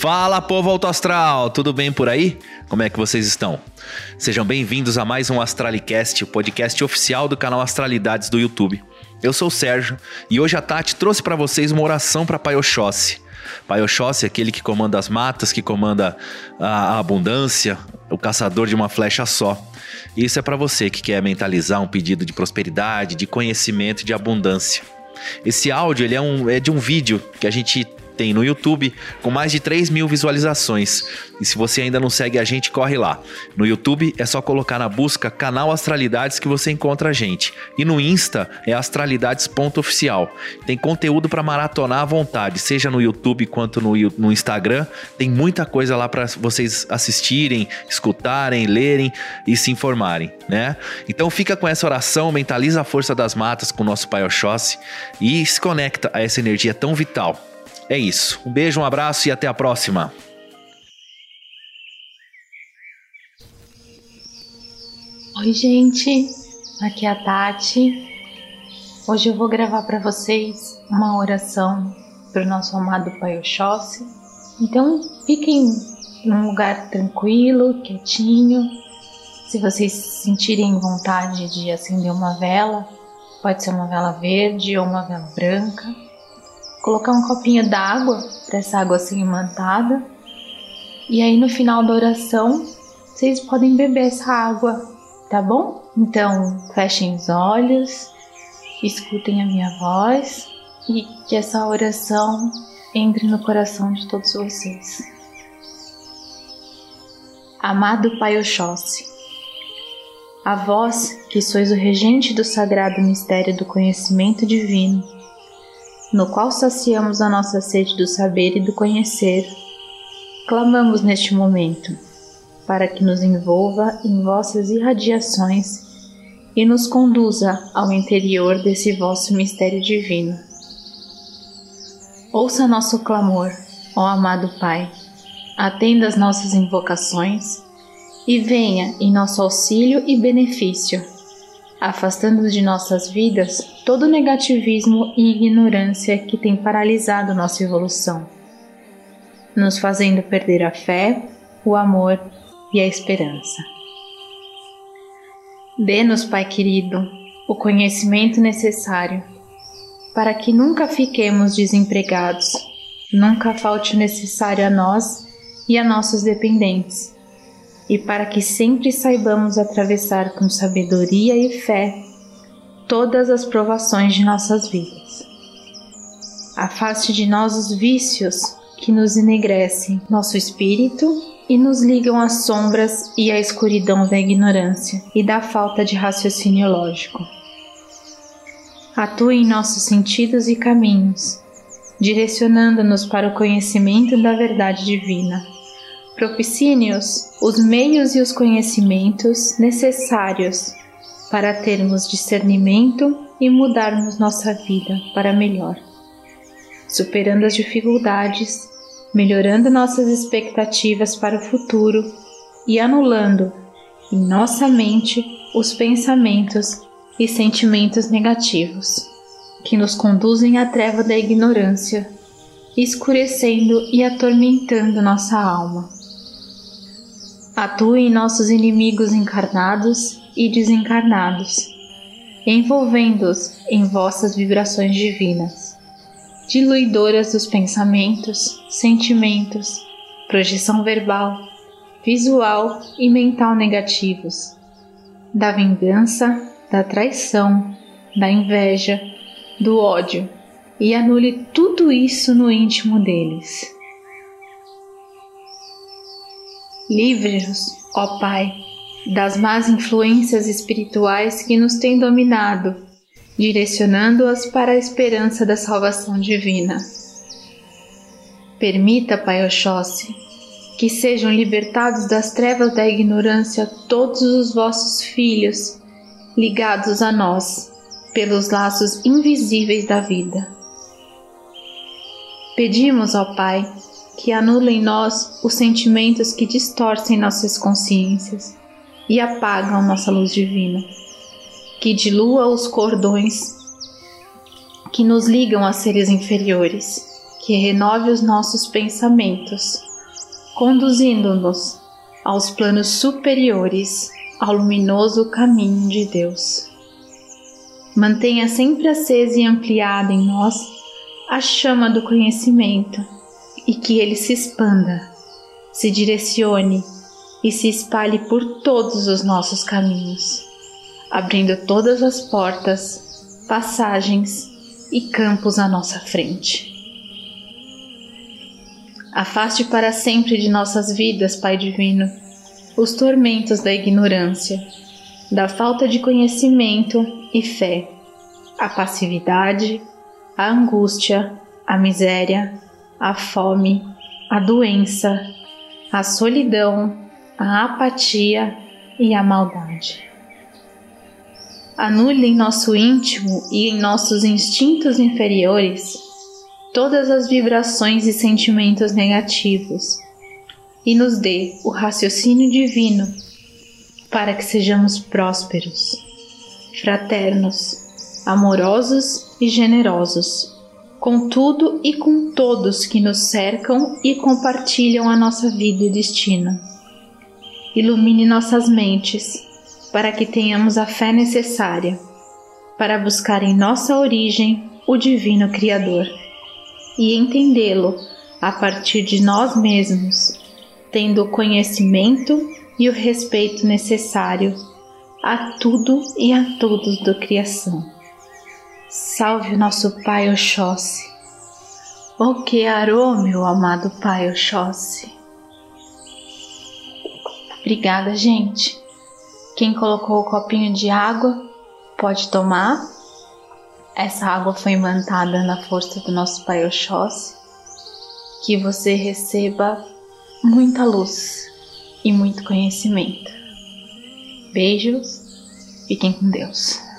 Fala, povo alto astral, tudo bem por aí? Como é que vocês estão? Sejam bem-vindos a mais um Astralicast, o podcast oficial do canal Astralidades do YouTube. Eu sou o Sérgio e hoje a Tati trouxe para vocês uma oração para Pai Oxóssi. Pai Oxóssi, aquele que comanda as matas, que comanda a abundância, o caçador de uma flecha só. Isso é para você que quer mentalizar um pedido de prosperidade, de conhecimento de abundância. Esse áudio ele é, um, é de um vídeo que a gente tem no YouTube com mais de 3 mil visualizações. E se você ainda não segue a gente, corre lá. No YouTube é só colocar na busca canal Astralidades que você encontra a gente. E no Insta é astralidades.oficial. Tem conteúdo para maratonar à vontade, seja no YouTube quanto no, no Instagram. Tem muita coisa lá para vocês assistirem, escutarem, lerem e se informarem, né? Então fica com essa oração, mentaliza a força das matas com o nosso Pai Oxóssi e se conecta a essa energia tão vital. É isso. Um beijo, um abraço e até a próxima. Oi, gente. Aqui é a Tati. Hoje eu vou gravar para vocês uma oração para o nosso amado Pai Oxóssi. Então, fiquem num lugar tranquilo, quietinho. Se vocês sentirem vontade de acender uma vela, pode ser uma vela verde ou uma vela branca colocar um copinho d'água para essa água ser imantada. E aí no final da oração, vocês podem beber essa água, tá bom? Então, fechem os olhos, escutem a minha voz e que essa oração entre no coração de todos vocês. Amado Pai Oxóssi, a vós que sois o regente do sagrado mistério do conhecimento divino, no qual saciamos a nossa sede do saber e do conhecer, clamamos neste momento para que nos envolva em vossas irradiações e nos conduza ao interior desse vosso mistério divino. Ouça nosso clamor, ó amado Pai, atenda as nossas invocações e venha em nosso auxílio e benefício afastando de nossas vidas todo o negativismo e ignorância que tem paralisado nossa evolução, nos fazendo perder a fé, o amor e a esperança. Dê-nos, Pai querido, o conhecimento necessário para que nunca fiquemos desempregados, nunca falte o necessário a nós e a nossos dependentes e para que sempre saibamos atravessar com sabedoria e fé todas as provações de nossas vidas. Afaste de nós os vícios que nos enegrecem nosso espírito e nos ligam às sombras e à escuridão da ignorância e da falta de raciocínio lógico. Atue em nossos sentidos e caminhos, direcionando-nos para o conhecimento da verdade divina Propicie-nos os meios e os conhecimentos necessários para termos discernimento e mudarmos nossa vida para melhor, superando as dificuldades, melhorando nossas expectativas para o futuro e anulando em nossa mente os pensamentos e sentimentos negativos que nos conduzem à treva da ignorância, escurecendo e atormentando nossa alma. Atue em nossos inimigos encarnados e desencarnados, envolvendo-os em vossas vibrações divinas, diluidoras dos pensamentos, sentimentos, projeção verbal, visual e mental negativos, da vingança, da traição, da inveja, do ódio, e anule tudo isso no íntimo deles Livre-nos, ó Pai, das más influências espirituais que nos têm dominado, direcionando-as para a esperança da salvação divina. Permita, Pai Oxóssi, que sejam libertados das trevas da ignorância todos os vossos filhos, ligados a nós pelos laços invisíveis da vida. Pedimos, ó Pai, que anula em nós os sentimentos que distorcem nossas consciências e apagam nossa luz divina, que dilua os cordões que nos ligam a seres inferiores, que renove os nossos pensamentos, conduzindo-nos aos planos superiores, ao luminoso caminho de Deus. Mantenha sempre acesa e ampliada em nós a chama do conhecimento e que ele se expanda, se direcione e se espalhe por todos os nossos caminhos, abrindo todas as portas, passagens e campos à nossa frente. Afaste para sempre de nossas vidas, Pai Divino, os tormentos da ignorância, da falta de conhecimento e fé, a passividade, a angústia, a miséria, a fome, a doença, a solidão, a apatia e a maldade. Anule em nosso íntimo e em nossos instintos inferiores todas as vibrações e sentimentos negativos e nos dê o raciocínio divino para que sejamos prósperos, fraternos, amorosos e generosos, com tudo e com todos que nos cercam e compartilham a nossa vida e destino. Ilumine nossas mentes para que tenhamos a fé necessária para buscar em nossa origem o Divino Criador e entendê-lo a partir de nós mesmos, tendo o conhecimento e o respeito necessário a tudo e a todos da criação. Salve nosso Pai Oxóssi. O que arô, meu amado Pai Oxóssi. Obrigada, gente. Quem colocou o copinho de água pode tomar essa água foi imantada na força do nosso Pai Oxóssi. Que você receba muita luz e muito conhecimento. Beijos, fiquem com Deus.